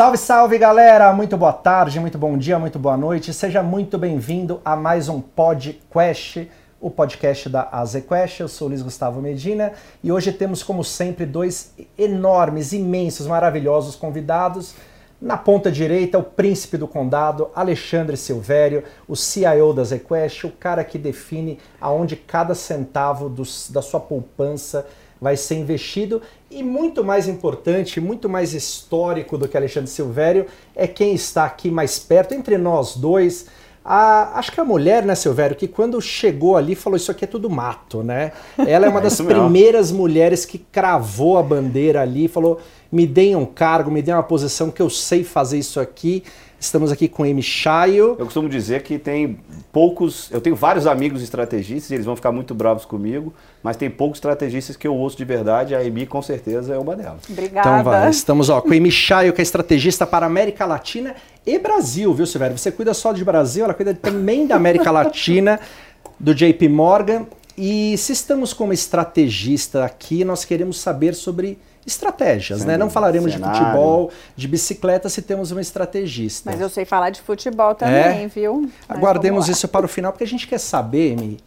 Salve, salve galera! Muito boa tarde, muito bom dia, muito boa noite. Seja muito bem-vindo a mais um podcast, o podcast da AZQuest. Eu sou Luiz Gustavo Medina e hoje temos, como sempre, dois enormes, imensos, maravilhosos convidados. Na ponta direita, o príncipe do condado, Alexandre Silvério, o CIO da ZQuest, o cara que define aonde cada centavo dos, da sua poupança vai ser investido. E muito mais importante, muito mais histórico do que Alexandre Silvério é quem está aqui mais perto, entre nós dois. A, acho que a mulher, né, Silvério, que quando chegou ali falou: Isso aqui é tudo mato, né? Ela é uma das primeiras mulheres que cravou a bandeira ali, falou: Me deem um cargo, me deem uma posição que eu sei fazer isso aqui. Estamos aqui com Amy Chayo. Eu costumo dizer que tem poucos. Eu tenho vários amigos estrategistas, e eles vão ficar muito bravos comigo, mas tem poucos estrategistas que eu ouço de verdade. A Amy, com certeza, é uma delas. Obrigada. Então, vai, estamos ó, com a Chayo, que é estrategista para América Latina e Brasil, viu, Silvério? Você cuida só de Brasil, ela cuida também da América Latina, do JP Morgan. E se estamos com uma estrategista aqui, nós queremos saber sobre estratégias, né? Não falaremos cenário. de futebol, de bicicleta se temos uma estrategista. Mas eu sei falar de futebol também, é? viu? Mas Aguardemos isso para o final, porque a gente quer saber, Amy,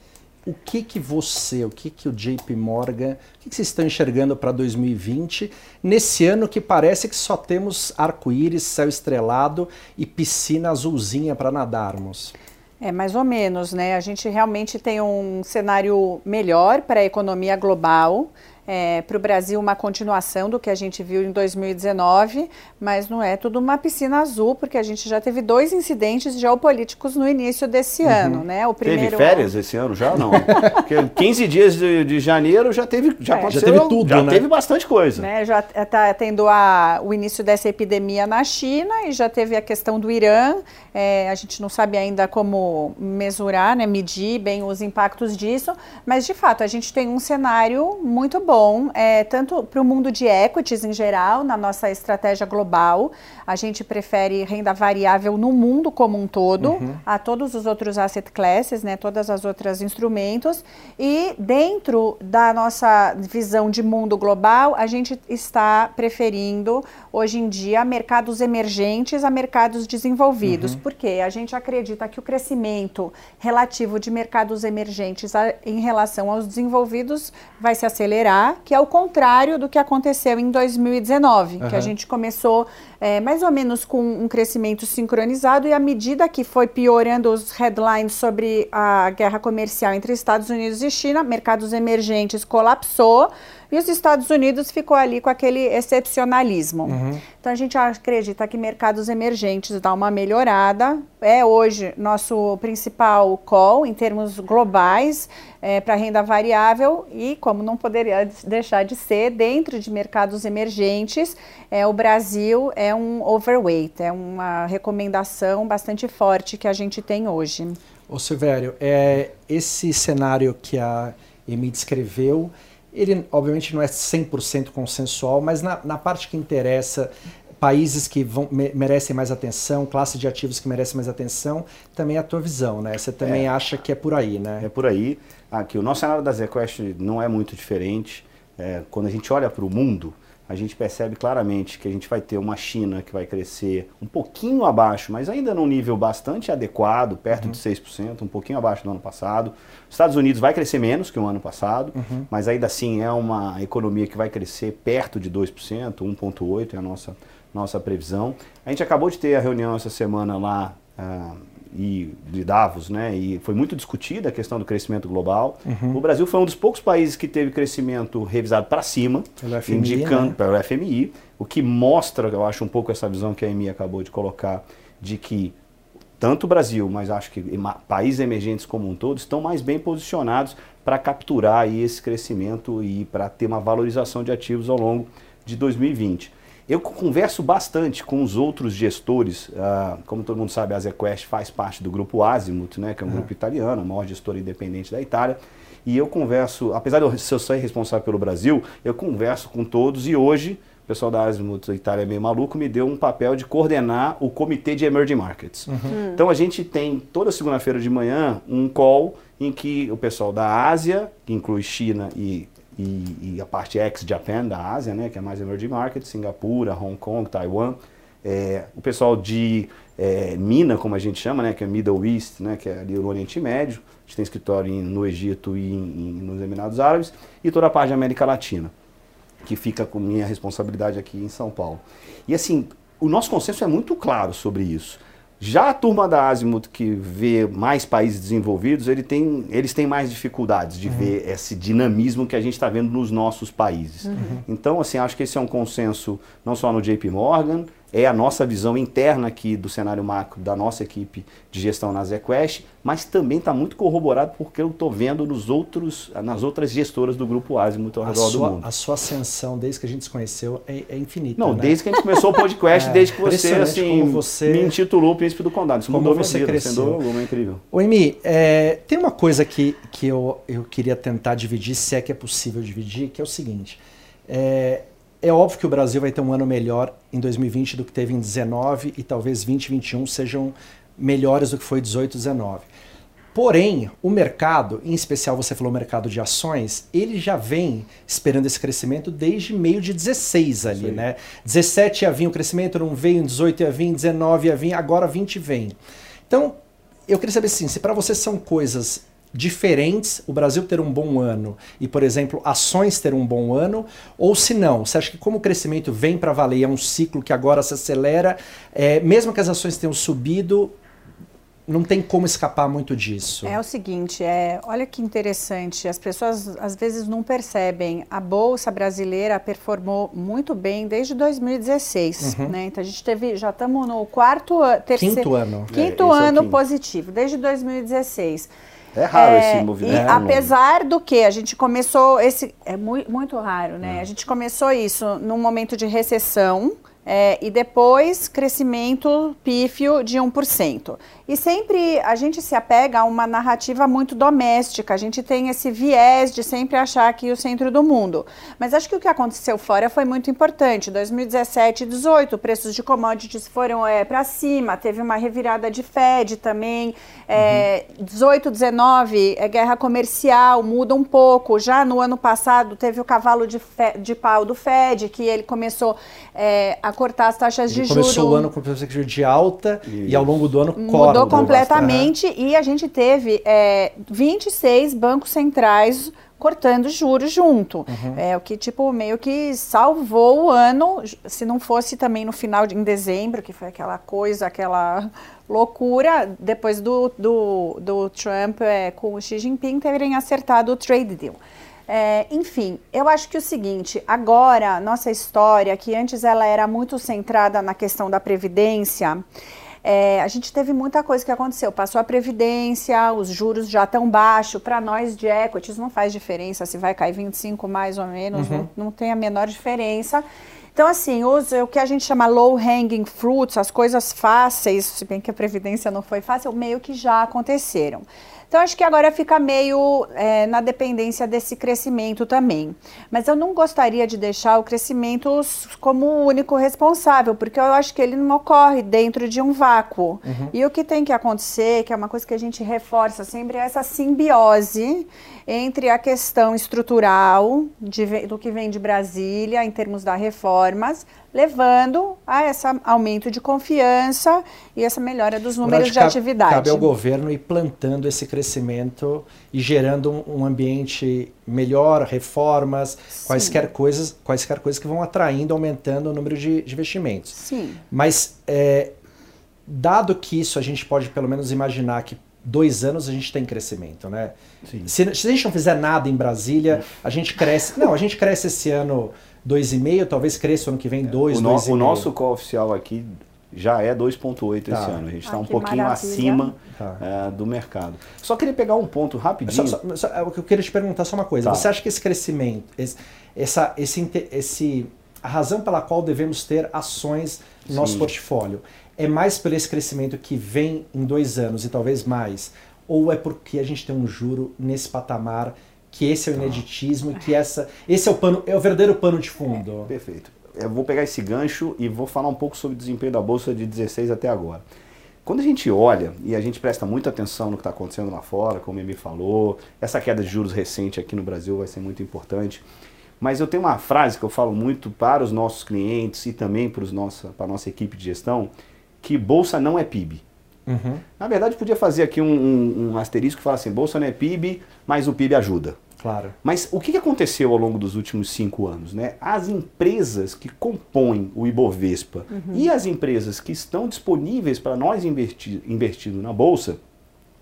o que que você, o que que o JP Morgan, o que, que vocês estão enxergando para 2020, nesse ano que parece que só temos arco-íris, céu estrelado e piscina azulzinha para nadarmos? É, mais ou menos, né? A gente realmente tem um cenário melhor para a economia global é, para o Brasil uma continuação do que a gente viu em 2019, mas não é tudo uma piscina azul, porque a gente já teve dois incidentes geopolíticos no início desse uhum. ano, né? O primeiro... Teve férias esse ano já? Não. porque 15 dias de, de janeiro já teve, já, é. já teve tudo, já né? teve bastante coisa. Né? Já está tendo a, o início dessa epidemia na China e já teve a questão do Irã. É, a gente não sabe ainda como mesurar, né, medir bem os impactos disso, mas de fato a gente tem um cenário muito bom bom, é, tanto para o mundo de equities em geral, na nossa estratégia global. A gente prefere renda variável no mundo como um todo, uhum. a todos os outros asset classes, né, todas as outras instrumentos. E dentro da nossa visão de mundo global, a gente está preferindo, hoje em dia, mercados emergentes a mercados desenvolvidos. Uhum. Por quê? A gente acredita que o crescimento relativo de mercados emergentes a, em relação aos desenvolvidos vai se acelerar que é o contrário do que aconteceu em 2019, uhum. que a gente começou é, mais ou menos com um crescimento sincronizado e à medida que foi piorando os headlines sobre a guerra comercial entre Estados Unidos e China, mercados emergentes colapsou e os Estados Unidos ficou ali com aquele excepcionalismo. Uhum. Então a gente acredita que mercados emergentes dá uma melhorada. É hoje nosso principal call em termos globais é, para renda variável e como não poderia deixar de ser dentro de mercados emergentes, é, o Brasil é um overweight, é uma recomendação bastante forte que a gente tem hoje. Ô Silvério, é, esse cenário que a Emi descreveu ele, obviamente, não é 100% consensual, mas na, na, parte que interessa, países que vão, me, merecem mais atenção, classe de ativos que merecem mais atenção, também é a tua visão, né? Você também é, acha que é por aí, né? É por aí. Aqui, o nosso cenário da ZQuest não é muito diferente. É, quando a gente olha para o mundo, a gente percebe claramente que a gente vai ter uma China que vai crescer um pouquinho abaixo, mas ainda num nível bastante adequado, perto uhum. de 6%, um pouquinho abaixo do ano passado. Estados Unidos vai crescer menos que o ano passado, uhum. mas ainda assim é uma economia que vai crescer perto de 2%, 1,8% é a nossa, nossa previsão. A gente acabou de ter a reunião essa semana lá. Uh, e de Davos, né? E foi muito discutida a questão do crescimento global. Uhum. O Brasil foi um dos poucos países que teve crescimento revisado para cima, pelo FMI, indicando né? pelo FMI, o que mostra, eu acho um pouco essa visão que a EMI acabou de colocar, de que tanto o Brasil, mas acho que países emergentes como um todo estão mais bem posicionados para capturar esse crescimento e para ter uma valorização de ativos ao longo de 2020. Eu converso bastante com os outros gestores, uh, como todo mundo sabe, a ZQuest faz parte do grupo Azimuth, né, que é um uhum. grupo italiano, a maior gestora independente da Itália, e eu converso, apesar de eu ser responsável pelo Brasil, eu converso com todos e hoje o pessoal da Azimuth Itália é meio maluco, me deu um papel de coordenar o comitê de Emerging Markets. Uhum. Hum. Então a gente tem toda segunda-feira de manhã um call em que o pessoal da Ásia, que inclui China e e, e a parte ex-Japan da Ásia, né, que é mais emerging market, Singapura, Hong Kong, Taiwan, É, o pessoal de é, Mina, como a gente chama, né, que é Middle East, né, que é ali o Oriente Médio, a gente tem escritório em, no Egito e em, nos Emirados Árabes, e toda a parte da América Latina, que fica com minha responsabilidade aqui em São Paulo. E assim, o nosso consenso é muito claro sobre isso. Já a turma da Azimuth, que vê mais países desenvolvidos, ele tem, eles têm mais dificuldades de uhum. ver esse dinamismo que a gente está vendo nos nossos países. Uhum. Então, assim, acho que esse é um consenso não só no JP Morgan, é a nossa visão interna aqui do cenário macro da nossa equipe de gestão na ZQuest, mas também está muito corroborado porque eu estou vendo nos outros, nas outras gestoras do Grupo Azimuth ao redor do mundo. A sua ascensão, desde que a gente se conheceu, é, é infinita. Não, né? desde que a gente começou o podcast, é, desde que você, assim, você, me intitulou Príncipe do Condado. Isso mudou você vida, cresceu. Sendo alguma, é incrível. O Emi, é, tem uma coisa que, que eu, eu queria tentar dividir, se é que é possível dividir, que é o seguinte. É, é óbvio que o Brasil vai ter um ano melhor em 2020 do que teve em 19 e talvez 20 e 21 sejam melhores do que foi 18 e 19. Porém, o mercado, em especial você falou mercado de ações, ele já vem esperando esse crescimento desde meio de 16 ali, Sim. né? 17 ia vir o crescimento, não veio, em 18 ia vir, 19 ia vir, agora 20 vem. Então, eu queria saber assim, se para você são coisas diferentes o Brasil ter um bom ano e, por exemplo, ações ter um bom ano, ou se não, você acha que como o crescimento vem para valer, é um ciclo que agora se acelera, é, mesmo que as ações tenham subido, não tem como escapar muito disso. É o seguinte, é, olha que interessante, as pessoas às vezes não percebem. A bolsa brasileira performou muito bem desde 2016, uhum. né? Então a gente teve, já estamos no quarto, terceiro, quinto ano, quinto é, ano é positivo desde 2016. É raro é, esse movimento. E é apesar do que a gente começou esse é muito, muito raro, né? É. A gente começou isso num momento de recessão. É, e depois crescimento pífio de 1%. E sempre a gente se apega a uma narrativa muito doméstica, a gente tem esse viés de sempre achar que o centro do mundo. Mas acho que o que aconteceu fora foi muito importante. 2017 e 2018, preços de commodities foram é, para cima, teve uma revirada de Fed também. É, uhum. 18, 19, é guerra comercial, muda um pouco. Já no ano passado teve o cavalo de, de pau do Fed, que ele começou é, a cortar as taxas ele de juros. Começou o ano com perspectiva de alta Isso. e ao longo do ano corta mudou completamente bastante. e a gente teve é, 26 bancos centrais cortando juros junto. Uhum. É o que, tipo, meio que salvou o ano, se não fosse também no final de em dezembro, que foi aquela coisa, aquela loucura, depois do, do, do Trump é, com o Xi Jinping terem acertado o trade deal. É, enfim, eu acho que o seguinte, agora, nossa história, que antes ela era muito centrada na questão da previdência, é, a gente teve muita coisa que aconteceu. Passou a Previdência, os juros já estão baixos. Para nós de equities não faz diferença se vai cair 25 mais ou menos, uhum. não, não tem a menor diferença. Então, assim, os, o que a gente chama low hanging fruits, as coisas fáceis, se bem que a Previdência não foi fácil, meio que já aconteceram. Então, acho que agora fica meio é, na dependência desse crescimento também. Mas eu não gostaria de deixar o crescimento como o único responsável, porque eu acho que ele não ocorre dentro de um vácuo. Uhum. E o que tem que acontecer, que é uma coisa que a gente reforça sempre, é essa simbiose entre a questão estrutural de, do que vem de Brasília, em termos das reformas, levando a esse aumento de confiança e essa melhora dos números de, atividade. Cabe ao governo ir plantando esse crescimento e gerando um, ambiente melhor, reformas, Sim. quaisquer coisas, quaisquer coisas que vão atraindo, aumentando o número de, de investimentos. Sim. Mas é, dado que isso a gente pode pelo menos imaginar que dois anos a gente tem crescimento, né? Se, se, a gente não fizer nada em Brasília, a gente cresce. Não, a gente cresce esse ano 2,5, talvez cresça o ano que vem 2, é, 2,5. O, o nosso cooficial aqui já é 2,8 tá. esse ano. A gente está ah, um pouquinho maravilha. acima tá. é, do mercado. Só queria pegar um ponto rapidinho. Só, só, só, é, eu queria te perguntar só uma coisa. Tá. Você acha que esse crescimento, esse, essa, esse, esse, a razão pela qual devemos ter ações no Sim. nosso portfólio é mais por esse crescimento que vem em dois anos e talvez mais? Ou é porque a gente tem um juro nesse patamar que esse é o ineditismo e que essa, esse é o pano, é o verdadeiro pano de fundo. É, perfeito. Eu vou pegar esse gancho e vou falar um pouco sobre o desempenho da bolsa de 16 até agora. Quando a gente olha e a gente presta muita atenção no que está acontecendo lá fora, como o Emi falou, essa queda de juros recente aqui no Brasil vai ser muito importante. Mas eu tenho uma frase que eu falo muito para os nossos clientes e também para, os nossa, para a nossa equipe de gestão, que bolsa não é PIB. Uhum. Na verdade, podia fazer aqui um, um, um asterisco que fala assim, bolsa não é PIB, mas o PIB ajuda. Claro. Mas o que aconteceu ao longo dos últimos cinco anos? Né? As empresas que compõem o Ibovespa uhum. e as empresas que estão disponíveis para nós investir, investindo na Bolsa,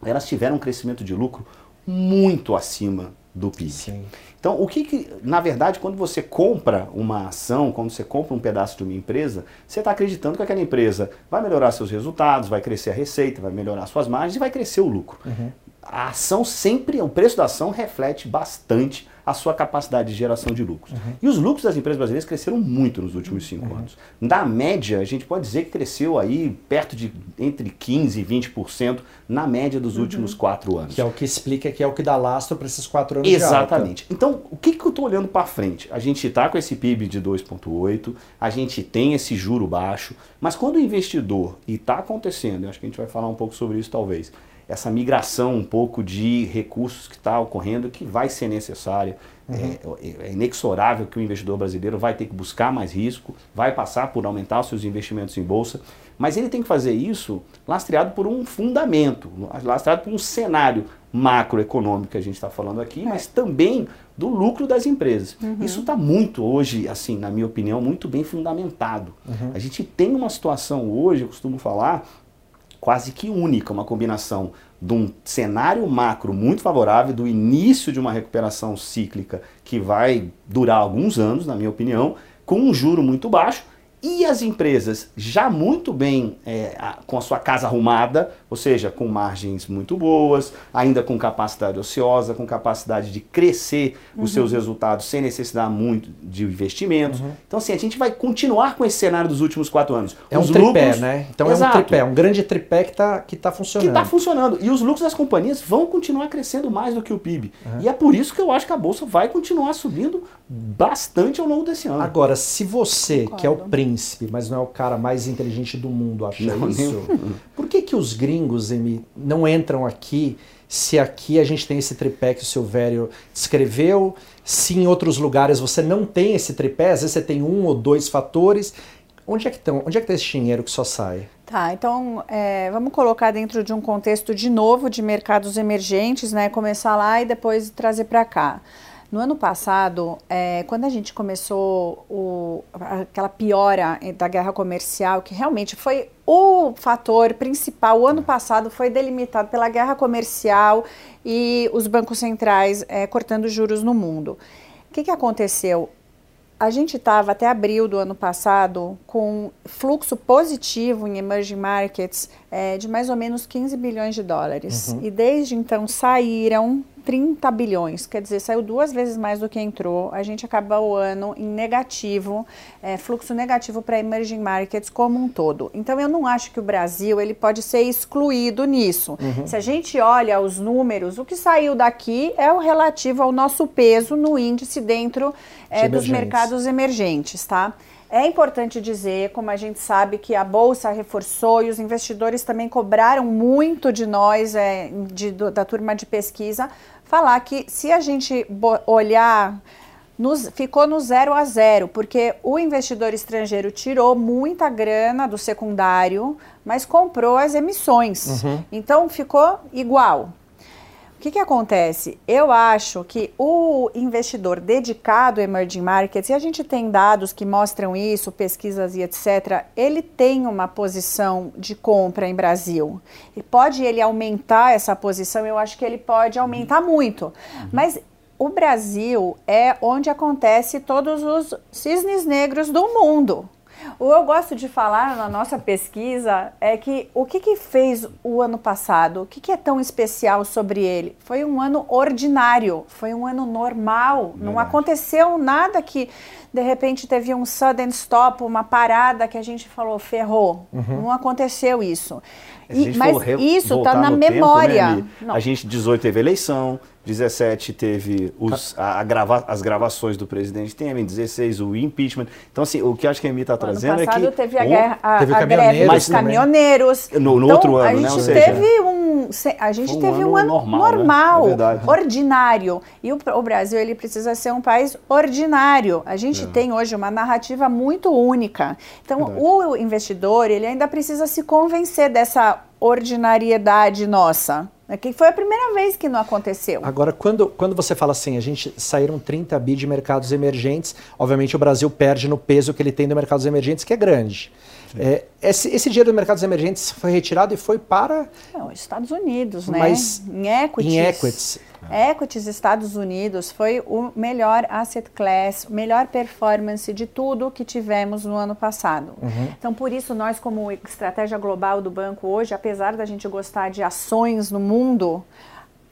elas tiveram um crescimento de lucro muito acima do PIB. Sim. Então, o que, que, na verdade, quando você compra uma ação, quando você compra um pedaço de uma empresa, você está acreditando que aquela empresa vai melhorar seus resultados, vai crescer a receita, vai melhorar suas margens e vai crescer o lucro. Uhum. A ação sempre, o preço da ação reflete bastante a sua capacidade de geração de lucros. Uhum. E os lucros das empresas brasileiras cresceram muito nos últimos cinco uhum. anos. Na média, a gente pode dizer que cresceu aí perto de entre 15% e 20% na média dos uhum. últimos quatro anos. Que é o que explica, que é o que dá lastro para esses quatro anos Exatamente. Então, o que, que eu estou olhando para frente? A gente está com esse PIB de 2,8, a gente tem esse juro baixo, mas quando o investidor, e está acontecendo, eu acho que a gente vai falar um pouco sobre isso talvez, essa migração um pouco de recursos que está ocorrendo, que vai ser necessária. Uhum. É, é, inexorável que o investidor brasileiro vai ter que buscar mais risco, vai passar por aumentar os seus investimentos em bolsa, mas ele tem que fazer isso lastreado por um fundamento, lastreado por um cenário macroeconômico que a gente está falando aqui, é. mas também do lucro das empresas. Uhum. Isso está muito hoje, assim, na minha opinião, muito bem fundamentado. Uhum. A gente tem uma situação hoje, eu costumo falar, quase que única, uma combinação de um cenário macro muito favorável, do início de uma recuperação cíclica que vai durar alguns anos, na minha opinião, com um juro muito baixo e as empresas já muito bem é, com a sua casa arrumada, ou seja, com margens muito boas, ainda com capacidade ociosa, com capacidade de crescer uhum. os seus resultados sem necessitar muito de investimentos. Uhum. Então, assim, a gente vai continuar com esse cenário dos últimos quatro anos. É os um tripé, lucros, né? Então Exato. é um tripé, um grande tripé que está que tá funcionando. Que está funcionando. E os lucros das companhias vão continuar crescendo mais do que o PIB. Uhum. E é por isso que eu acho que a Bolsa vai continuar subindo bastante ao longo desse ano. Agora, se você, Concordo. que é o príncipe, mas não é o cara mais inteligente do mundo, acha não, isso, por que, que os gringos Emi, não entram aqui se aqui a gente tem esse tripé que o Silvério descreveu, se em outros lugares você não tem esse tripé, às vezes você tem um ou dois fatores. Onde é que estão? Onde é que está esse dinheiro que só sai? Tá, então é, vamos colocar dentro de um contexto de novo de mercados emergentes, né? Começar lá e depois trazer para cá. No ano passado, é, quando a gente começou o, aquela piora da guerra comercial, que realmente foi o fator principal, o ano passado foi delimitado pela guerra comercial e os bancos centrais é, cortando juros no mundo. O que, que aconteceu? A gente estava até abril do ano passado com fluxo positivo em emerging markets é, de mais ou menos 15 bilhões de dólares. Uhum. E desde então saíram 30 bilhões, quer dizer, saiu duas vezes mais do que entrou. A gente acaba o ano em negativo, é, fluxo negativo para emerging markets como um todo. Então, eu não acho que o Brasil ele pode ser excluído nisso. Uhum. Se a gente olha os números, o que saiu daqui é o relativo ao nosso peso no índice dentro é, dos mercados emergentes, tá? É importante dizer, como a gente sabe, que a Bolsa reforçou e os investidores também cobraram muito de nós, é, de, do, da turma de pesquisa, falar que se a gente olhar, nos, ficou no zero a zero, porque o investidor estrangeiro tirou muita grana do secundário, mas comprou as emissões. Uhum. Então ficou igual. O que, que acontece? Eu acho que o investidor dedicado a emerging markets, e a gente tem dados que mostram isso, pesquisas e etc., ele tem uma posição de compra em Brasil. E pode ele aumentar essa posição? Eu acho que ele pode aumentar muito. Uhum. Mas o Brasil é onde acontece todos os cisnes negros do mundo. O que eu gosto de falar na nossa pesquisa é que o que, que fez o ano passado? O que, que é tão especial sobre ele? Foi um ano ordinário, foi um ano normal. Verdade. Não aconteceu nada que de repente teve um sudden stop, uma parada que a gente falou ferrou. Uhum. Não aconteceu isso. E, mas isso está na memória. Tempo, né, a gente 18 teve eleição, 17 teve os, a, a grava, as gravações do presidente Temer, 16 o impeachment. Então, assim, o que acho que a Emi está trazendo é que... teve a, guerra, a, teve a greve dos caminhoneiros. No, no então, outro ano, né? A gente teve um, a gente um teve ano um ano normal, normal né? é ordinário. E o, o, Brasil ele precisa ser um país ordinário. A gente é. tem hoje uma narrativa muito única. Então, verdade. o investidor ele ainda precisa se convencer dessa ordinariedade nossa. É que foi a primeira vez que não aconteceu. Agora, quando, quando você fala assim, a gente saíram 30 bi de mercados emergentes, obviamente o Brasil perde no peso que ele tem de mercados emergentes, que é grande. É, esse, esse, dinheiro dos mercados emergentes foi retirado e foi para. Não, Estados Unidos, né? Mas em equities. Em equities. Equities Estados Unidos foi o melhor asset class, melhor performance de tudo que tivemos no ano passado. Uhum. Então, por isso, nós, como estratégia global do banco hoje, apesar da gente gostar de ações no mundo,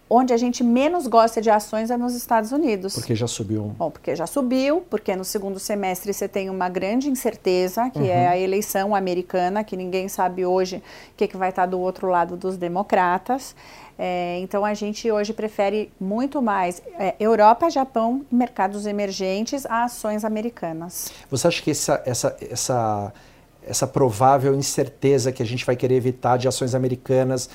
onde a gente menos gosta de ações é nos Estados Unidos. Porque já subiu. Bom, porque já subiu, porque no segundo semestre você tem uma grande incerteza, que é uhum. é a eleição americana, que ninguém sabe hoje o que, que vai estar do outro lado dos democratas. É, então a gente hoje prefere muito mais é, Europa, Japão, mercados emergentes a ações americanas. Você acha que essa, essa, essa, essa provável incerteza que a gente vai querer evitar de ações americanas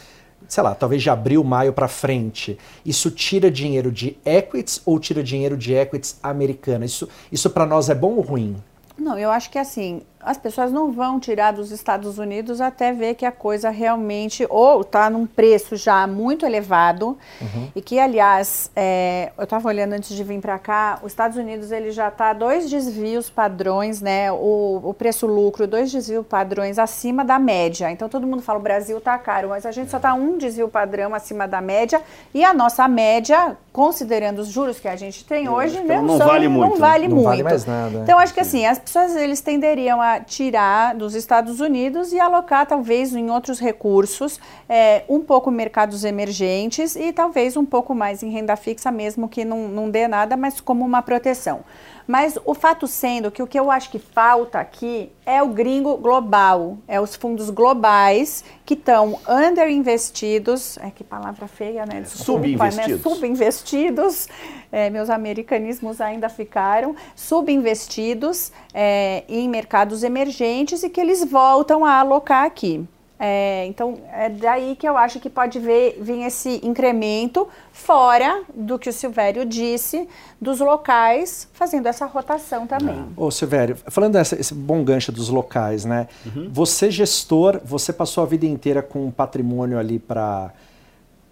sei lá, talvez de abril, maio para frente, isso tira dinheiro de equities ou tira dinheiro de equities americanas? Isso, isso para nós é bom ou ruim? Não, eu acho que assim, as pessoas não vão tirar dos Estados Unidos até ver que a coisa realmente ou está num preço já muito elevado uhum. e que, aliás, é, eu estava olhando antes de vir para cá, os Estados Unidos ele já está dois desvios padrões, né? O, o preço-lucro, dois desvios padrões acima da média. Então todo mundo fala o Brasil está caro, mas a gente só está um desvio padrão acima da média e a nossa média, considerando os juros que a gente tem hoje, né, não, são, vale muito. Não vale não muito. Vale mais nada. Então acho que assim as pessoas eles tenderiam a tirar dos Estados Unidos e alocar talvez em outros recursos, é, um pouco mercados emergentes e talvez um pouco mais em renda fixa, mesmo que não, não dê nada, mas como uma proteção. Mas o fato sendo que o que eu acho que falta aqui é o gringo global, é os fundos globais que estão underinvestidos, é que palavra feia, né? Desculpa, subinvestidos. Né? Subinvestidos, é, meus americanismos ainda ficaram, subinvestidos é, em mercados emergentes e que eles voltam a alocar aqui. É, então, é daí que eu acho que pode ver, vir esse incremento, fora do que o Silvério disse, dos locais fazendo essa rotação também. Ah. Ô, Silvério, falando desse esse bom gancho dos locais, né? Uhum. Você, gestor, você passou a vida inteira com um patrimônio ali para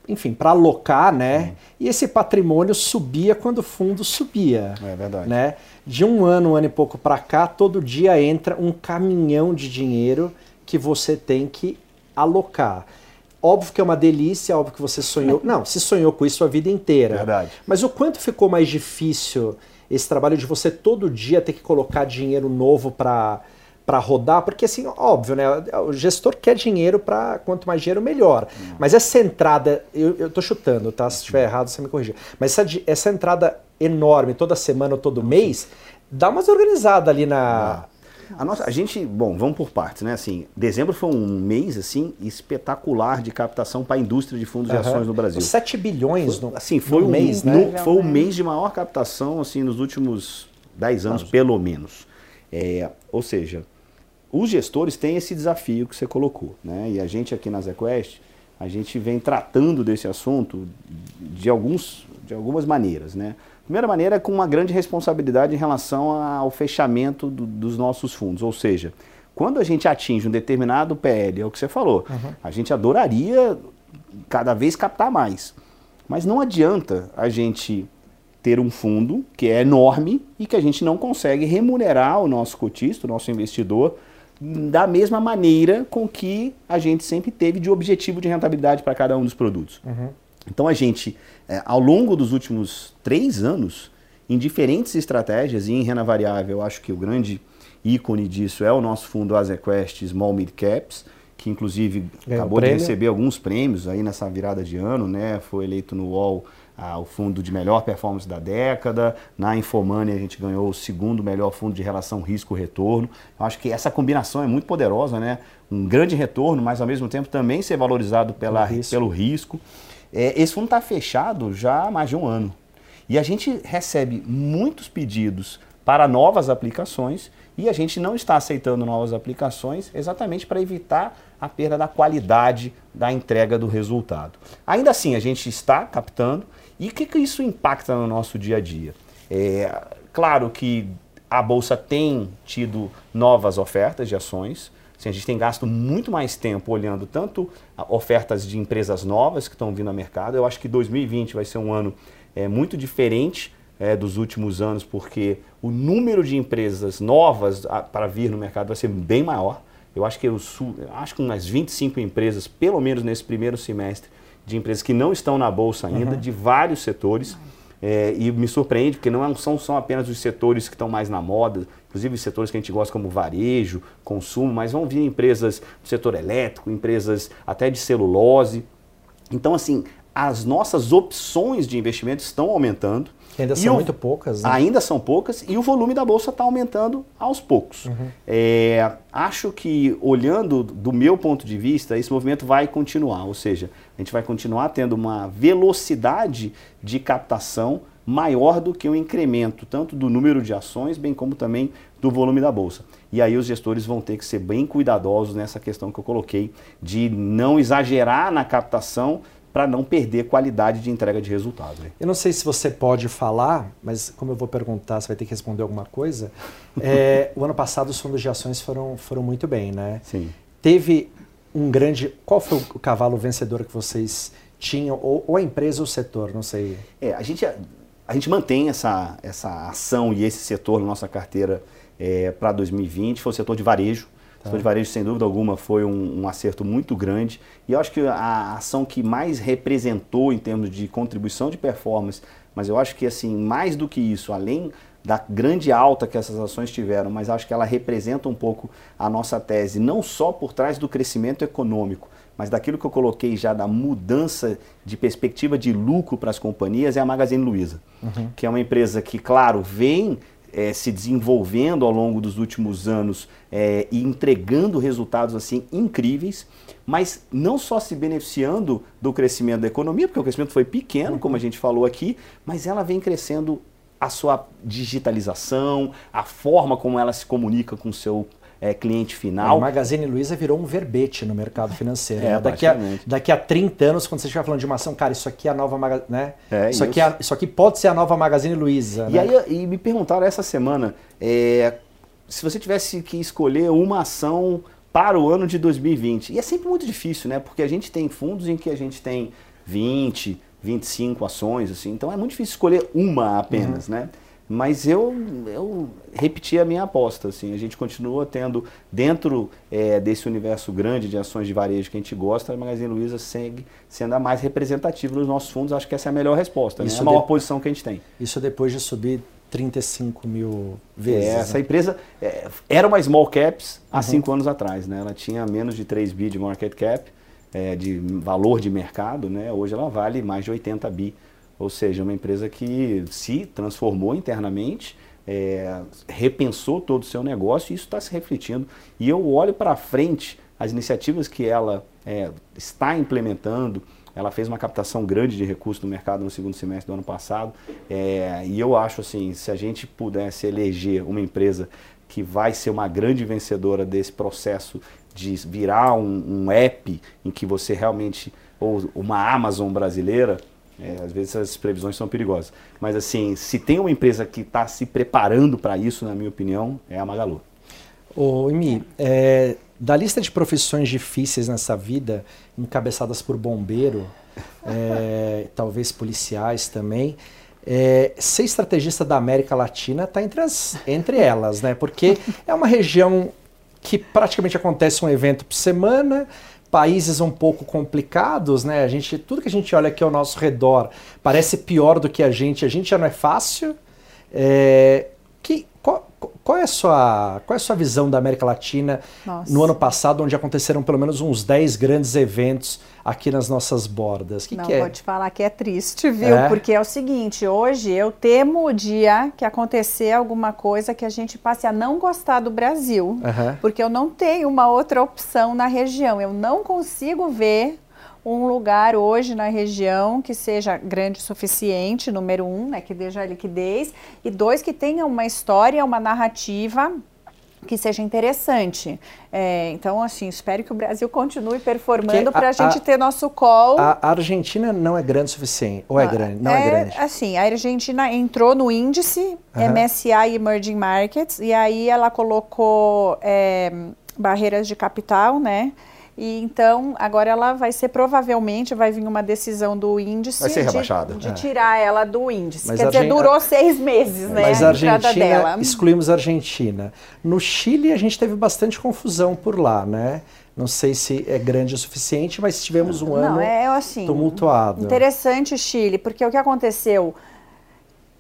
enfim, para alocar, né? Uhum. E esse patrimônio subia quando o fundo subia. É verdade. Né? De um ano, um ano e pouco para cá, todo dia entra um caminhão de dinheiro que você tem que alocar. Óbvio que é uma delícia, óbvio que você sonhou. Não, se sonhou com isso a vida inteira. Verdade. Mas o quanto ficou mais difícil esse trabalho de você todo dia ter que colocar dinheiro novo para para rodar, porque assim, óbvio, né? O gestor quer dinheiro para quanto mais dinheiro melhor. Hum. Mas essa entrada, eu, eu tô chutando, tá? Se estiver errado, você me corrigir. Mas essa, essa entrada enorme toda semana ou todo mês, dá umas organizadas ali na, a, nossa, a gente, bom, vamos por partes, né? Assim, dezembro foi um mês assim espetacular de captação para a indústria de fundos uhum. de ações no Brasil. 7 bilhões no, assim, foi no um mês, né? No, foi o mês de maior captação assim nos últimos 10 anos, pelo menos. É, ou seja, os gestores têm esse desafio que você colocou, né? E a gente aqui na ZQuest, a gente vem tratando desse assunto de, alguns, de algumas maneiras, né? Primeira maneira é com uma grande responsabilidade em relação ao fechamento do, dos nossos fundos, ou seja, quando a gente atinge um determinado PL, é o que você falou, uhum. a gente adoraria cada vez captar mais. Mas não adianta a gente ter um fundo que é enorme e que a gente não consegue remunerar o nosso cotista, o nosso investidor, da mesma maneira com que a gente sempre teve de objetivo de rentabilidade para cada um dos produtos. Uhum. Então a gente, é, ao longo dos últimos três anos, em diferentes estratégias e em renda variável, eu acho que o grande ícone disso é o nosso fundo Azequest Small Mid Caps, que inclusive Ganhou acabou de receber alguns prêmios aí nessa virada de ano, né? Foi eleito no UOL ah, o fundo de melhor performance da década. Na Infomoney a gente ganhou o segundo melhor fundo de relação risco-retorno. Eu acho que essa combinação é muito poderosa, né? Um grande retorno, mas ao mesmo tempo também ser valorizado pela, risco. pelo risco. É, esse fundo está fechado já há mais de um ano. E a gente recebe muitos pedidos para novas aplicações e a gente não está aceitando novas aplicações exatamente para evitar a perda da qualidade da entrega do resultado. Ainda assim, a gente está captando e o que, que isso impacta no nosso dia a dia? É, claro que a Bolsa tem tido novas ofertas de ações, Assim, a gente tem gasto muito mais tempo olhando tanto ofertas de empresas novas que estão vindo ao mercado. Eu acho que 2020 vai ser um ano é, muito diferente é, dos últimos anos, porque o número de empresas novas a, para vir no mercado vai ser bem maior. Eu acho que eu, acho que umas 25 empresas, pelo menos nesse primeiro semestre, de empresas que não estão na bolsa ainda, uhum. de vários setores. É, e me surpreende, porque não é são, são apenas os setores que estão mais na moda, inclusive setores que a gente gosta como varejo, consumo, mas vão vir empresas do setor elétrico, empresas até de celulose. Então, assim, as nossas opções de investimento estão aumentando. Que ainda são o, muito poucas. Né? Ainda são poucas e o volume da bolsa está aumentando aos poucos. Uhum. É, acho que, olhando do meu ponto de vista, esse movimento vai continuar, ou seja, a gente vai continuar tendo uma velocidade de captação maior do que o incremento, tanto do número de ações, bem como também do volume da bolsa. E aí os gestores vão ter que ser bem cuidadosos nessa questão que eu coloquei, de não exagerar na captação para não perder qualidade de entrega de resultado. Né? Eu não sei se você pode falar, mas como eu vou perguntar, você vai ter que responder alguma coisa. É, o ano passado os fundos de ações foram, foram muito bem, né? Sim. Teve um grande. Qual foi o cavalo vencedor que vocês tinham, ou, ou a empresa ou o setor? Não sei. É, a gente, a gente mantém essa, essa ação e esse setor na nossa carteira é, para 2020, foi o setor de varejo. O setor de varejo, sem dúvida alguma, foi um, um, acerto muito grande. E eu acho que a ação que mais representou em termos de contribuição de performance, mas eu acho que assim, mais do que isso, além da grande alta que essas ações tiveram, mas acho que ela representa um pouco a nossa tese, não só por trás do crescimento econômico, mas daquilo que eu coloquei já da mudança de perspectiva de lucro para as companhias, é a Magazine Luiza, uhum. que é uma empresa que, claro, vem é, se desenvolvendo ao longo dos últimos anos é, e entregando resultados assim incríveis, mas não só se beneficiando do crescimento da economia, porque o crescimento foi pequeno, como a gente falou aqui, mas ela vem crescendo a sua digitalização, a forma como ela se comunica com o seu é, cliente final. O Magazine Luiza virou um verbete no mercado financeiro. É, né? daqui, a, daqui a 30 anos, quando você estiver falando de uma ação, cara, isso aqui é a nova Magazine. Né? É, isso, aqui é, isso aqui pode ser a nova Magazine Luiza. E, né? aí, e me perguntaram essa semana é, se você tivesse que escolher uma ação para o ano de 2020. E é sempre muito difícil, né? Porque a gente tem fundos em que a gente tem 20, 25 ações, assim. Então é muito difícil escolher uma apenas, uhum. né? Mas eu, eu repeti a minha aposta. Assim, a gente continua tendo, dentro é, desse universo grande de ações de varejo que a gente gosta, a Magazine Luiza segue sendo a mais representativa dos nossos fundos. Acho que essa é a melhor resposta, né? é a maior de... posição que a gente tem. Isso depois de subir 35 mil vezes. É, essa né? empresa é, era uma small caps há uhum. cinco anos atrás. Né? Ela tinha menos de 3 bi de market cap, é, de valor de mercado. Né? Hoje ela vale mais de 80 bi ou seja, uma empresa que se transformou internamente, é, repensou todo o seu negócio e isso está se refletindo. E eu olho para frente as iniciativas que ela é, está implementando. Ela fez uma captação grande de recursos no mercado no segundo semestre do ano passado. É, e eu acho assim, se a gente pudesse eleger uma empresa que vai ser uma grande vencedora desse processo de virar um, um app em que você realmente, ou uma Amazon brasileira, é, às vezes as previsões são perigosas. Mas assim, se tem uma empresa que está se preparando para isso, na minha opinião, é a Magalu. Ô, Emi, é, da lista de profissões difíceis nessa vida, encabeçadas por bombeiro, é, talvez policiais também, é, ser estrategista da América Latina está entre, entre elas, né? Porque é uma região que praticamente acontece um evento por semana, países um pouco complicados, né? A gente, tudo que a gente olha aqui ao nosso redor parece pior do que a gente, a gente já não é fácil. É, qual, qual, é a sua, qual é a sua visão da América Latina Nossa. no ano passado, onde aconteceram pelo menos uns 10 grandes eventos aqui nas nossas bordas? Que Não, que é? pode falar que é triste, viu? É? Porque é o seguinte, hoje eu temo o dia que acontecer alguma coisa que a gente passe a não gostar do Brasil, uhum. porque eu não tenho uma outra opção na região. Eu não consigo ver um lugar hoje na região que seja grande o suficiente, número um, né, que dê a liquidez, e dois, que tenha uma história, uma narrativa que seja interessante. É, então, assim, espero que o Brasil continue performando para a gente ter nosso call. A Argentina não é grande o suficiente, ou é ah, grande? Não é, é, grande? Assim, a Argentina entrou no índice uhum. MSCI Emerging Markets e aí ela colocou é, barreiras de capital, né? E então, agora ela vai ser provavelmente, vai vir uma decisão do índice vai ser rebaixada. de, de é. tirar ela do índice. Mas Quer dizer, durou seis meses, né? Mas a, Argentina, dela. excluímos a Argentina. No Chile a gente teve bastante confusão por lá, né? Não sei se é grande o suficiente, mas tivemos um ano Não, é, assim, tumultuado. Interessante o Chile, porque o que aconteceu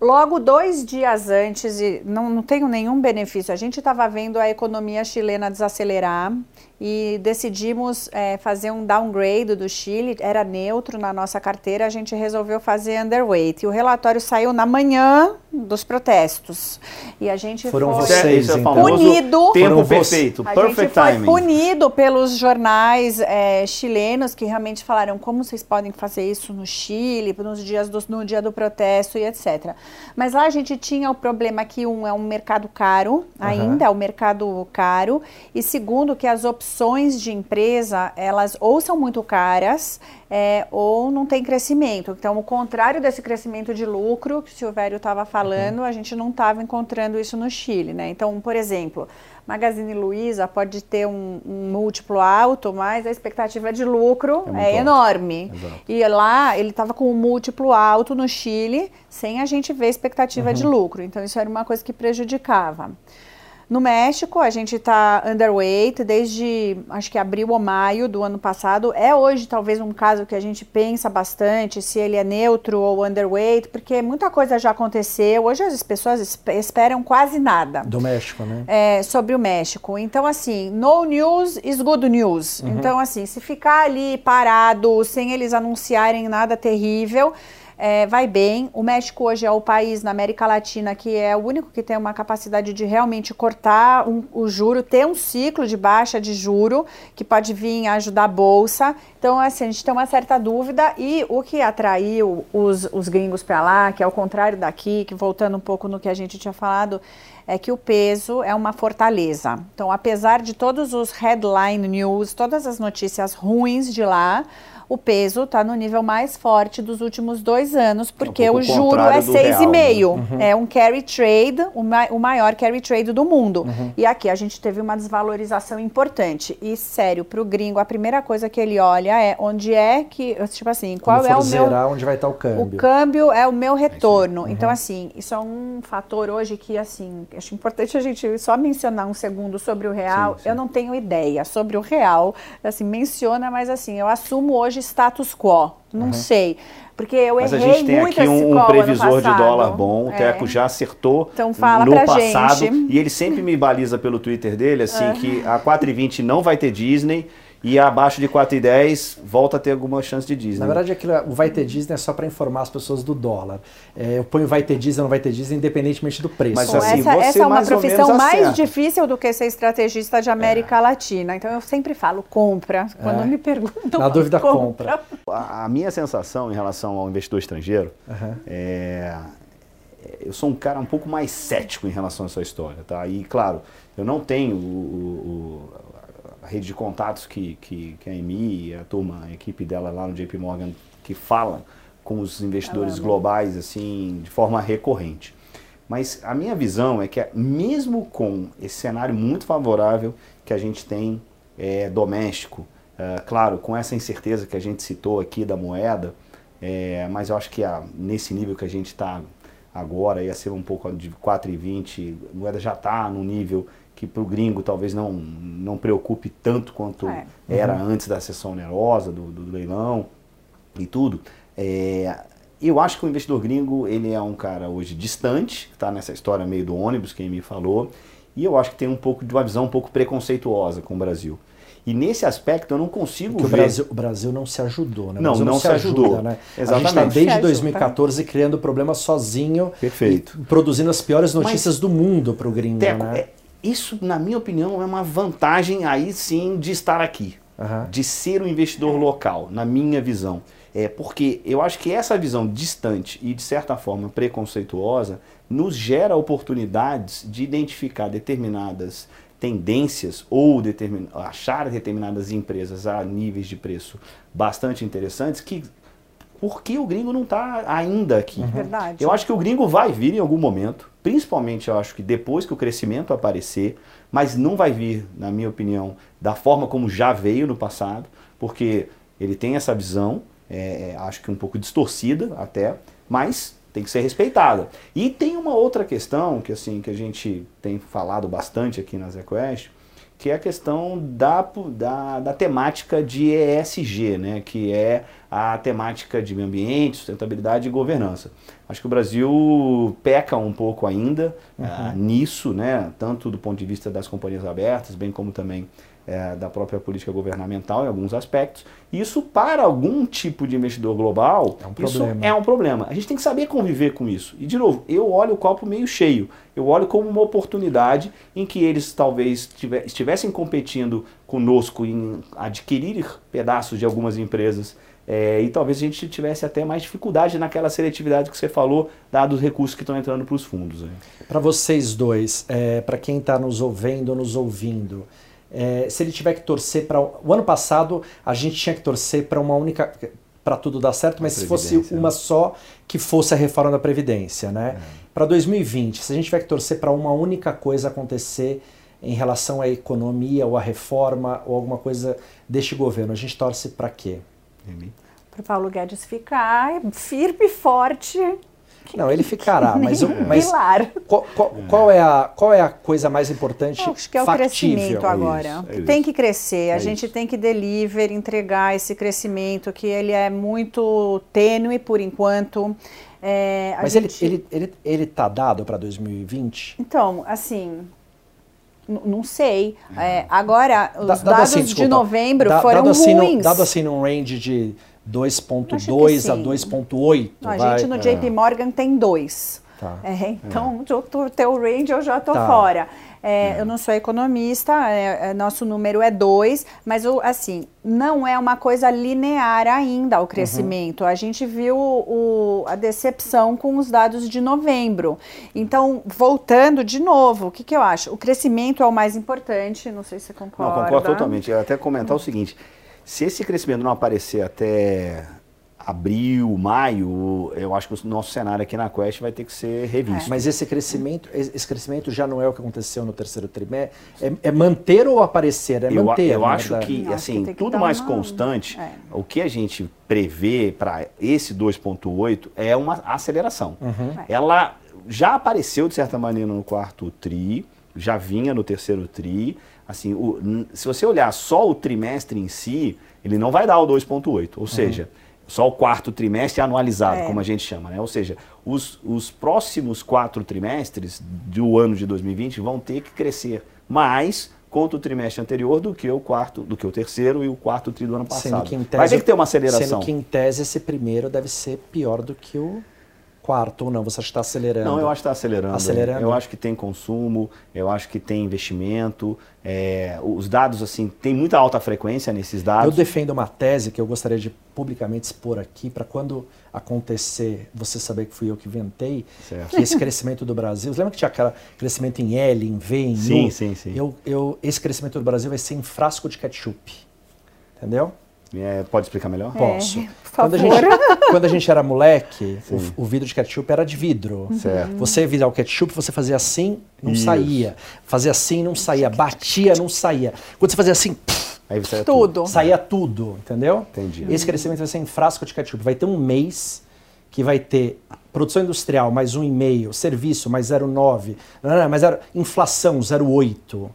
Logo dois dias antes, e não, não tenho nenhum benefício, a gente estava vendo a economia chilena desacelerar e decidimos é, fazer um downgrade do Chile, era neutro na nossa carteira, a gente resolveu fazer underweight. E o relatório saiu na manhã dos protestos. E a gente Foram foi vocês, então. punido. Tempo Foram perfeito, a perfect gente timing. foi punido pelos jornais é, chilenos que realmente falaram como vocês podem fazer isso no Chile, nos dias do, no dia do protesto e etc. Mas lá a gente tinha o problema que um é um mercado caro, ainda uhum. é um mercado caro, e segundo que as opções de empresa, elas ou são muito caras é, ou não tem crescimento. Então, o contrário desse crescimento de lucro que o Silvério estava falando, uhum. a gente não estava encontrando isso no Chile, né? Então, por exemplo, Magazine Luiza pode ter um, um múltiplo alto, mas a expectativa de lucro é, é enorme. Exato. E lá ele estava com um múltiplo alto no Chile, sem a gente ver expectativa uhum. de lucro. Então, isso era uma coisa que prejudicava. No México, a gente está underweight desde acho que abril ou maio do ano passado. É hoje talvez um caso que a gente pensa bastante se ele é neutro ou underweight, porque muita coisa já aconteceu. Hoje as pessoas esperam quase nada. Do México, né? É, sobre o México. Então, assim, no news is good news. Uhum. Então, assim, se ficar ali parado, sem eles anunciarem nada terrível é, vai bem. O México hoje é o país na América Latina que é o único que tem uma capacidade de realmente cortar um, o juro, ter um ciclo de baixa de juro que pode vir ajudar a bolsa. Então, assim, a gente tem uma certa dúvida e o que atraiu os, os gringos para lá, que é o contrário daqui, que voltando um pouco no que a gente tinha falado, é que o peso é uma fortaleza. Então, apesar de todos os headline news, todas as notícias ruins de lá, o peso está no nível mais forte dos últimos dois anos, porque é um o juro é 6,5. Né? Uhum. É um carry trade, o, ma o, maior carry trade do mundo. Uhum. E aqui a gente teve uma desvalorização importante. E sério, para o gringo, a primeira coisa que ele olha é onde é que, tipo assim, qual é o meu. onde vai estar o câmbio. O câmbio é o meu retorno. É uhum. Então, assim, isso é um fator hoje que, assim, acho importante a gente só mencionar um segundo sobre o real. Sim, sim. Eu não tenho ideia sobre o real. Assim, menciona, mas assim, eu assumo hoje status quo. Não uhum. sei. Porque eu Mas errei a gente tem aqui um, um previsor de dólar bom, o é. Teco já acertou então fala no passado. Gente. E ele sempre me baliza pelo Twitter dele, assim, uhum. que a 4,20 não vai ter Disney e abaixo de 4,10 volta a ter alguma chance de Disney. Na verdade, aquilo, o vai ter Disney é só para informar as pessoas do dólar. É, eu ponho vai ter Disney ou não vai ter Disney, independentemente do preço. Mas assim, essa, essa é uma profissão mais difícil do que ser estrategista de América é. Latina. Então eu sempre falo compra. Quando é. me perguntam. Na dúvida, compra. compra. A, a, minha sensação em relação ao investidor estrangeiro uhum. é. Eu sou um cara um pouco mais cético em relação a essa história, tá? E claro, eu não tenho o, o, a rede de contatos que, que, que a Emi e a turma, a equipe dela lá no JP Morgan, que falam com os investidores globais assim de forma recorrente. Mas a minha visão é que mesmo com esse cenário muito favorável que a gente tem é, doméstico, é, claro, com essa incerteza que a gente citou aqui da moeda, é, mas eu acho que a, nesse nível que a gente está agora, ia ser um pouco de 4,20, a moeda já está no nível que para o gringo talvez não, não preocupe tanto quanto é. era uhum. antes da sessão onerosa, do, do, leilão e tudo. É, eu acho que o investidor gringo ele é um cara hoje distante, está nessa história meio do ônibus, quem me falou, e eu acho que tem um pouco de uma visão um pouco preconceituosa com o Brasil. E nesse aspecto eu não consigo Porque ver. O Brasil, o Brasil não se ajudou, né? Não, não, não, se, se ajudou. Ajuda, né? Exatamente. A gente está desde 2014 criando problema sozinho. Perfeito. produzindo as piores notícias Mas, do mundo para o gringo. Teco, né? É, isso, na minha opinião, é uma vantagem aí sim de estar aqui, uhum. de ser um investidor local, na minha visão. É porque eu acho que essa visão distante e de certa forma preconceituosa nos gera oportunidades de identificar determinadas tendências ou determin, achar determinadas empresas a níveis de preço bastante interessantes que por que o gringo não está ainda aqui? Uhum. Verdade. Eu acho que o gringo vai vir em algum momento, principalmente eu acho que depois que o crescimento aparecer, mas não vai vir, na minha opinião, da forma como já veio no passado, porque ele tem essa visão, é, é acho que um pouco distorcida até, mas tem que ser respeitada. E tem uma outra questão que assim que a gente tem falado bastante aqui na ZQuest, que é a questão da, da, da, temática de ESG, né, que é a temática de meio ambiente, sustentabilidade e governança. Acho que o Brasil peca um pouco ainda uhum. uh, nisso, né, tanto do ponto de vista das companhias abertas, bem como também é, da própria política governamental em alguns aspectos. Isso, para algum tipo de investidor global, é um, isso problema. é um problema. A gente tem que saber conviver com isso. E, de novo, eu olho o copo meio cheio. Eu olho como uma oportunidade em que eles talvez estivessem competindo conosco em adquirir pedaços de algumas empresas é, e talvez a gente tivesse até mais dificuldade naquela seletividade que você falou, dados os recursos que estão entrando para os fundos. Para vocês dois, é, para quem está nos ouvindo, nos ouvindo, é, se ele tiver que torcer para. O ano passado a gente tinha que torcer para uma única. para tudo dar certo, mas se fosse uma né? só que fosse a reforma da Previdência. Né? É. Para 2020, se a gente tiver que torcer para uma única coisa acontecer em relação à economia ou à reforma ou alguma coisa deste governo, a gente torce para quê? Para Paulo Guedes ficar firme e forte não, ele ficará, mas, mas qual, qual, qual, é a, qual é a coisa mais importante? Eu acho que é o factível? crescimento agora. É isso, é tem que crescer, é a gente tem que deliver, entregar esse crescimento que ele é muito tênue por enquanto. É, mas gente... ele, ele, ele, ele tá dado para 2020? Então, assim, não sei. É, agora, os da, dados assim, desculpa, de novembro da, foram dado assim, ruins. No, dado assim num range de 2.2 a 2.8. A gente no JP. Morgan tem 2. Tá. É, então, é. o teu range eu já estou tá. fora. É, é, eu não sou economista, é, é nosso número é 2, mas assim, não é uma coisa linear ainda o crescimento. Uhum. A gente viu o, a decepção com os dados de novembro. Então, voltando de novo, o que, que eu acho? O crescimento é o mais importante, não sei se você concorda. Não, concordo totalmente. Eu até comentar o seguinte, se esse crescimento não aparecer até abril, maio, eu acho que o nosso cenário aqui na Quest vai ter que ser revisto. É. Mas esse crescimento, esse crescimento já não é o que aconteceu no terceiro trimestre? É, é manter ou aparecer? É eu, manter. Eu acho que, não, assim, que tudo mais uma... constante, é. o que a gente prevê para esse 2.8 é uma aceleração. Uhum. Ela já apareceu, de certa maneira, no quarto TRI, já vinha no terceiro TRI, Assim, o, se você olhar só o trimestre em si, ele não vai dar o 2,8. Ou uhum. seja, só o quarto trimestre anualizado, é. como a gente chama. Né? Ou seja, os, os próximos quatro trimestres do ano de 2020 vão ter que crescer mais contra o trimestre anterior do que o quarto, do que o terceiro e o quarto tri do ano passado. Tese, Vai ter que ter uma aceleração. Sendo que em tese esse primeiro deve ser pior do que o quarto ou não? Você acha que está acelerando? Não, eu acho que está acelerando. acelerando. Eu acho que tem consumo, eu acho que tem investimento. É, os dados, assim, tem muita alta frequência nesses dados. Eu defendo uma tese que eu gostaria de publicamente expor aqui, para quando acontecer, você saber que fui eu que inventei, certo. que esse crescimento do Brasil. Lembra que tinha aquele crescimento em L, em V, em sim, U? Sim, sim, eu, eu, Esse crescimento do Brasil vai ser em frasco de ketchup. Entendeu? É, pode explicar melhor? É, Posso. Quando a, gente, quando a gente era moleque, o, o, vidro de ketchup era de vidro. Certo. Você virar o ketchup, você fazia assim, não Isso. saía. Fazia assim, não saía. Batia, não saía. Quando você fazia assim, Aí saía tudo. tudo. Saía tudo, entendeu? Entendi. Esse crescimento vai ser em frasco de ketchup. Vai ter um mês que vai ter produção industrial mais 1,5, serviço mais 0,9, mais zero, inflação 0,8.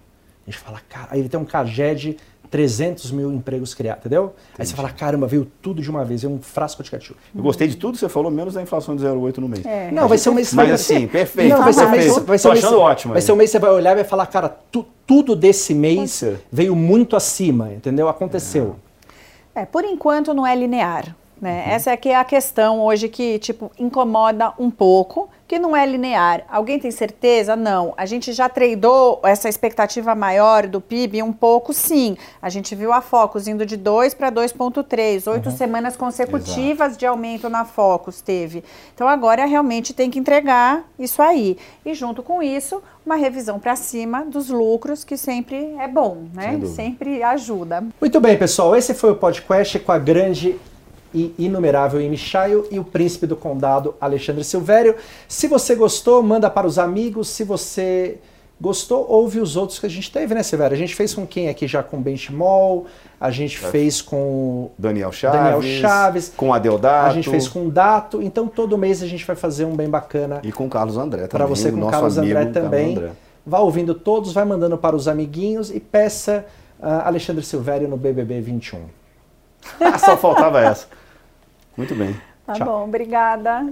A gente fala, cara, aí ele tem um CAGED 300 mil empregos criados, entendeu? Entendi. Aí você fala, caramba, veio tudo de uma vez, veio um frasco de ketchup. Eu gostei de tudo que você falou, menos da inflação de 0,8 no mês. É. Não, vai ser um mês... Mas assim, perfeito. Não, vai ser um mês... Vai ser um mês, achando ótimo. Vai ser um mês que você vai olhar e vai falar, cara, tu, tudo desse mês veio muito acima, entendeu? Aconteceu. É, por enquanto não é linear. Né? Uhum. Essa aqui é a questão hoje que tipo incomoda um pouco, que não é linear. Alguém tem certeza? Não. A gente já treinou essa expectativa maior do PIB um pouco, sim. A gente viu a Focus indo de 2 para 2,3, oito uhum. semanas consecutivas Exato. de aumento na Focus teve. Então agora realmente tem que entregar isso aí. E junto com isso, uma revisão para cima dos lucros, que sempre é bom, né? Sempre ajuda. Muito bem, pessoal. Esse foi o podcast com a grande e inumerável Imichaio e o príncipe do condado Alexandre Silvério. Se você gostou, manda para os amigos. Se você gostou, ouve os outros que a gente teve, né, Silvério? A gente fez com quem aqui já com Benchmall, a gente é. fez com Daniel Chaves, Daniel Chaves, com Adeodato, a gente fez com Dato. Então todo mês a gente vai fazer um bem bacana. E com Carlos André também. Para você com Carlos André também. André. Vá ouvindo todos, vai mandando para os amiguinhos e peça uh, Alexandre Silvério no BBB 21. Só faltava essa. Muito bem. Tá Tchau. bom, obrigada.